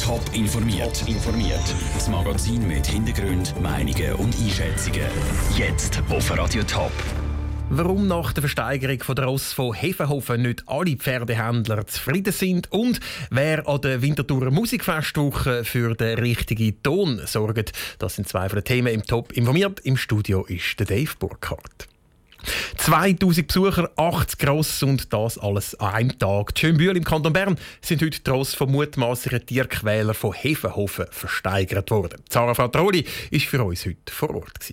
Top informiert. informiert. Das Magazin mit Hintergrund, Meinungen und Einschätzungen. Jetzt auf Radio Top. Warum nach der Versteigerung von der Ross von Hefenhofen nicht alle Pferdehändler zufrieden sind und wer an der Winterthur Musikfestwoche für den richtigen Ton sorgt, das sind zwei von den Themen im Top informiert. Im Studio ist der Dave Burkhardt. 2000 Besucher, 80 Gross und das alles an einem Tag. Die Schönbühl im Kanton Bern sind heute trotz von mutmaßlichen Tierquäler von Hefenhofen versteigert worden. Sarah Fratroli war für uns heute vor Ort.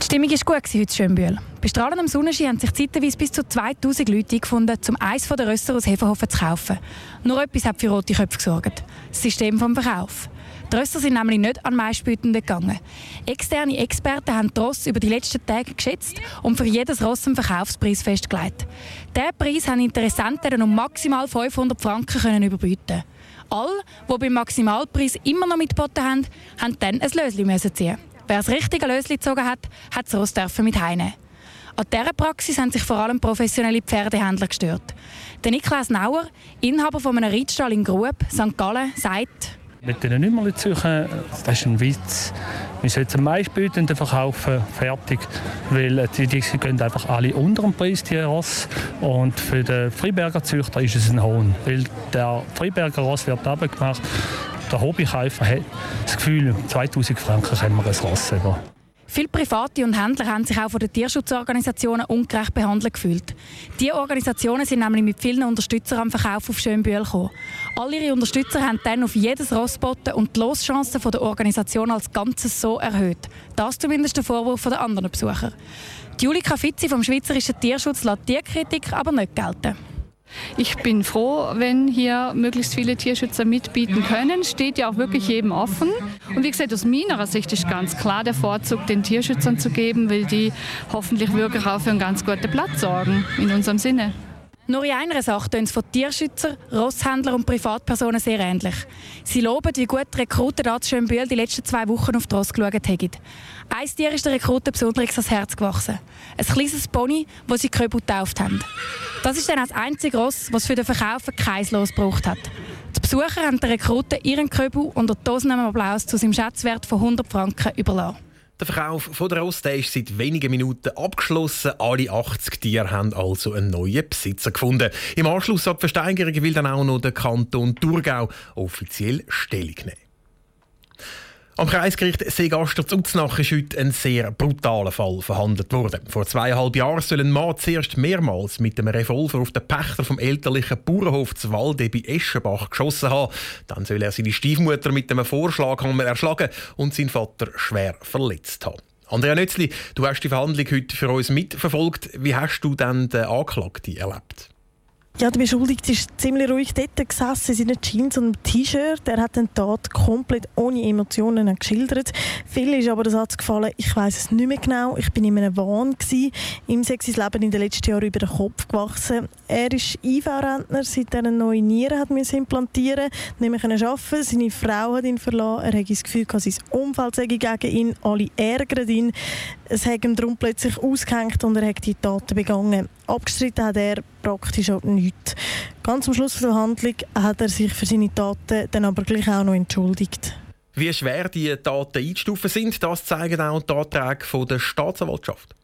Die Stimmung war gut heute Schönbühl. Bei strahlendem Sonnenschein haben sich zeitweise bis zu 2000 Leute gefunden, um eins der Rösser aus Hefenhofen zu kaufen. Nur etwas hat für rote Köpfe gesorgt. Das System vom Verkauf. Die Rösser sind nämlich nicht an Meistbietenden gegangen. Externe Experten haben die Ross über die letzten Tage geschätzt und für jedes Ross einen Verkaufspreis festgelegt. Diesen Preis haben Interessenten um maximal 500 Franken überbieten. Alle, die beim Maximalpreis immer noch mitgeboten haben, haben dann ein Löschen ziehen. Wer das richtige Löschen gezogen hat, hat das Ross mit heimnehmen. An dieser Praxis haben sich vor allem professionelle Pferdehändler gestört. Der Niklas Nauer, Inhaber von einem Reitstall in Grub, St. Gallen, sagt, mit den Nummern suchen, das ist ein Witz. Wir sollten am meisten verkaufen, fertig. Weil äh, die, die gehen einfach alle unter dem Preis, die Ross. Und für den Freiberger Züchter ist es ein Hohn. Weil der Freiberger Ross wird abgemacht. Der Hobbykäufer hat das Gefühl, 2000 Franken können wir ein Ross über. Viele Private und Händler haben sich auch von den Tierschutzorganisationen ungerecht behandelt gefühlt. Diese Organisationen sind nämlich mit vielen Unterstützern am Verkauf auf Schönbühl gekommen. All ihre Unterstützer haben dann auf jedes Ross und die Loschancen der Organisation als Ganzes so erhöht. Das zumindest der Vorwurf der anderen Besucher. Julika Fitzi vom Schweizerischen Tierschutz lässt die Kritik aber nicht gelten. Ich bin froh, wenn hier möglichst viele Tierschützer mitbieten können. Steht ja auch wirklich jedem offen. Und wie gesagt, aus meiner Sicht ist ganz klar der Vorzug den Tierschützern zu geben, weil die hoffentlich wirklich auch für einen ganz guten Platz sorgen, in unserem Sinne. Nur in einer Sache tun es von Tierschützern, Rosshändlern und Privatpersonen sehr ähnlich. Sie loben, wie gut Rekruten da Schönbühl die letzten zwei Wochen auf die Ross geschaut haben. Ein Tier ist der Rekruten besonders ans Herz gewachsen. Ein kleines Pony, das sie Köbel getauft haben. Das ist dann das einzige Ross, was für den Verkauf kein gebraucht hat. Die Besucher haben den Rekruten ihren Köbel unter tosendem Applaus zu seinem Schätzwert von 100 Franken überlassen. Der Verkauf von der Roste ist seit wenigen Minuten abgeschlossen. Alle 80 Tiere haben also einen neuen Besitzer gefunden. Im Anschluss an die Versteigerung will dann auch noch der Kanton Thurgau offiziell Stellung nehmen. Am Kreisgericht Seegaster Uznach ist heute ein sehr brutaler Fall verhandelt worden. Vor zweieinhalb Jahren soll ein Mann zuerst mehrmals mit einem Revolver auf den Pächter vom elterlichen Bauernhof zu Walde bei Eschenbach geschossen haben. Dann soll er seine Stiefmutter mit einem Vorschlaghammer erschlagen und seinen Vater schwer verletzt haben. Andrea Nötzli, du hast die Verhandlung heute für uns mitverfolgt. Wie hast du denn den Anklagten erlebt? Ja, der Beschuldigte ist ziemlich ruhig dort gesessen, in seinen Jeans und T-Shirt. Er hat den Tat komplett ohne Emotionen geschildert. Viel ist aber der Satz gefallen, ich weiß es nicht mehr genau, ich bin in einem Wahn gewesen. Ihm sei sein Leben in den letzten Jahren über den Kopf gewachsen. Er ist IV-Rentner, seit er eine neue Niere hat müssen implantieren nicht mehr arbeiten Seine Frau hat ihn verlassen. Er hat das Gefühl, dass sein Umfeld sei gegen ihn, alle ärgern ihn. Es hat ihm darum plötzlich ausgehängt und er hat die Taten begangen. Abgestritten hat er praktisch auch nichts. Ganz am Schluss der Handlung hat er sich für seine Taten dann aber gleich auch noch entschuldigt. Wie schwer die Taten einzustufen sind, das zeigen auch die Anträge der Staatsanwaltschaft.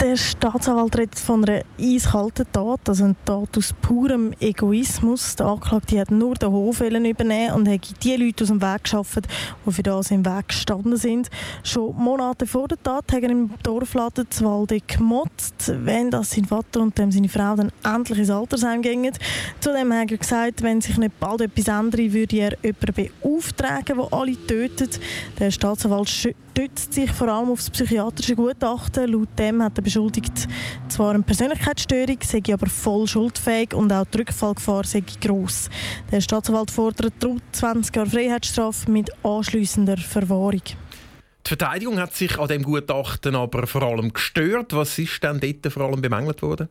Der Staatsanwalt redet von einer eiskalten Tat, also eine Tat aus purem Egoismus. Der Anklagte hat nur den Hof übernehmen und hat die Leute aus dem Weg geschaffen, die für das im Weg gestanden sind. Schon Monate vor der Tat hat er im Dorfladen Zwalde gemotzt, wenn das sein Vater und seine Frau dann endlich ins Altersheim gingen. Zudem hat er gesagt, wenn sich nicht bald etwas ändere, würde er jemanden beauftragen, der alle tötet. Der Staatsanwalt stützt sich vor allem auf das psychiatrische Gutachten. Laut dem hat der Beschuldigte zwar eine Persönlichkeitsstörung, sei aber voll schuldfähig und auch die Rückfallgefahr sei gross. Der Staatsanwalt fordert 20 Jahre Freiheitsstrafe mit anschliessender Verwahrung. Die Verteidigung hat sich an dem Gutachten aber vor allem gestört. Was ist denn dort vor allem bemängelt worden?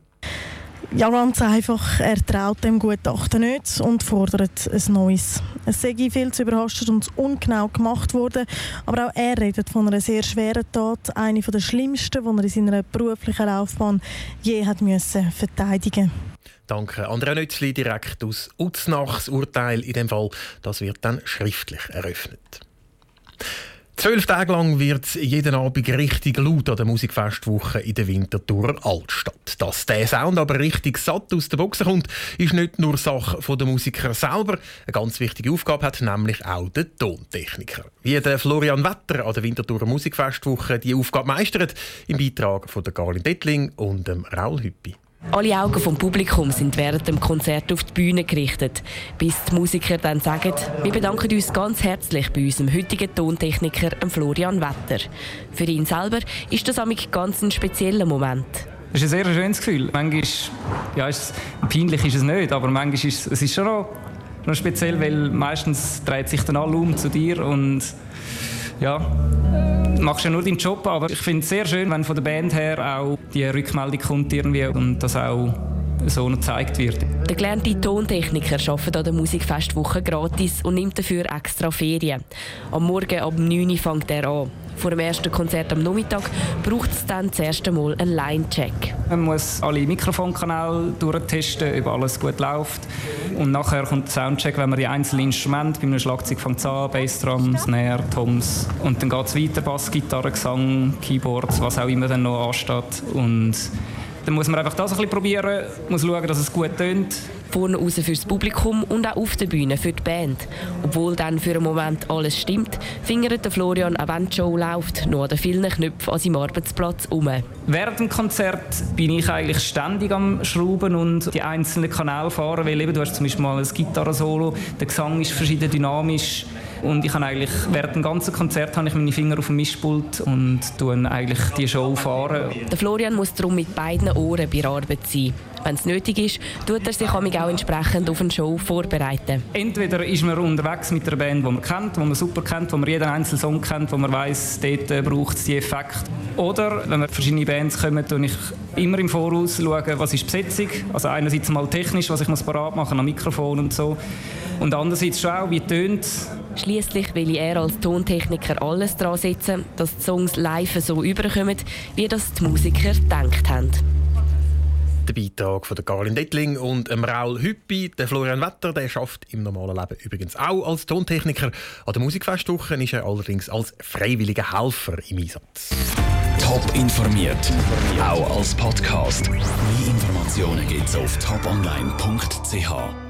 Ja, ganz einfach, er traut dem Gutachten nicht und fordert ein neues. Es sei viel zu überrascht und ungenau gemacht worden, aber auch er redet von einer sehr schweren Tat, eine der schlimmsten, die er in seiner beruflichen Laufbahn je hat müssen verteidigen Danke Andrea Nützli direkt aus Uznach. Das Urteil in dem Fall das wird dann schriftlich eröffnet. Zwölf Tage lang wird es jeden Abend richtig laut an der Musikfestwoche in der Winterthur Altstadt. Dass der Sound aber richtig satt aus der Boxen kommt, ist nicht nur Sache der Musiker selber. Eine ganz wichtige Aufgabe hat nämlich auch der Tontechniker. Wie der Florian Wetter an der Winterthur Musikfestwoche die Aufgabe meistert, im Beitrag von der Garlin Dettling und dem Raul Hüppi. Alle Augen vom Publikum sind während dem Konzert auf die Bühne gerichtet, bis die Musiker dann sagen, wir bedanken uns ganz herzlich bei unserem heutigen Tontechniker Florian Wetter. Für ihn selber ist das ein ganz spezieller Moment. Es ist ein sehr schönes Gefühl. Manchmal ja, ist es, peinlich ist es nicht, aber manchmal ist es, es ist schon noch, noch speziell, weil meistens dreht sich dann alle um zu dir und ja, machst ja nur deinen Job, aber ich finde es sehr schön, wenn von der Band her auch die Rückmeldung kommt irgendwie und das auch so gezeigt wird. Der gelernte Tontechniker arbeitet an der Musikfestwoche gratis und nimmt dafür extra Ferien. Am Morgen ab 9 Uhr fängt er an. Vor dem ersten Konzert am Nachmittag braucht es dann das erste Mal einen Line-Check. Man muss alle Mikrofonkanäle durchtesten, ob alles gut läuft. Und nachher kommt der Soundcheck, wenn man die einzelnen Instrumente, bei einem Schlagzeug fängt es an, Bassdrum, Snare, Toms. Und dann geht es weiter, Bass, Gitarre, Gesang, Keyboards, was auch immer dann noch ansteht. Und dann muss man einfach das ein bisschen probieren, muss schauen, dass es gut tönt. Vorne raus fürs Publikum und auch auf der Bühne für die Band. Obwohl dann für einen Moment alles stimmt, fingert Florian, auch wenn die Show läuft, noch an den vielen Knöpfen an seinem Arbeitsplatz um. Während dem Konzert bin ich eigentlich ständig am Schrauben und die einzelnen Kanäle fahren, weil eben, du hast zum Beispiel mal ein Gitarrensolo, der Gesang ist verschieden dynamisch und ich habe eigentlich während dem ganzen Konzert habe ich meine Finger auf dem Mischpult und tue eigentlich die Show fahren. Der Florian muss darum mit beiden Ohren bei der Arbeit sein. Wenn es nötig ist, tut er sich auch entsprechend auf eine Show vorbereiten. Entweder ist man unterwegs mit einer Band, die man kennt, die man super kennt, wo man jeden einzelnen Song kennt, wo man weiß, dort äh, braucht es die Effekte. Oder wenn wir verschiedene Bands kommen, schaue ich immer im Voraus, schauen, was ist die Besetzung. Also einerseits mal technisch, was ich muss parat machen am Mikrofon und so. Und andererseits schon auch, wie tönt Schließlich will er als Tontechniker alles daran setzen, dass die Songs live so überkommen, wie das die Musiker gedacht haben. Der Beitrag von der Karin Dettling und dem Raul Hüppi. Der Florian Wetter der schafft im normalen Leben übrigens auch als Tontechniker. An der Musikfestwoche ist er allerdings als freiwilliger Helfer im Einsatz. Top informiert, auch als Podcast. Mehr Informationen gibt es auf toponline.ch.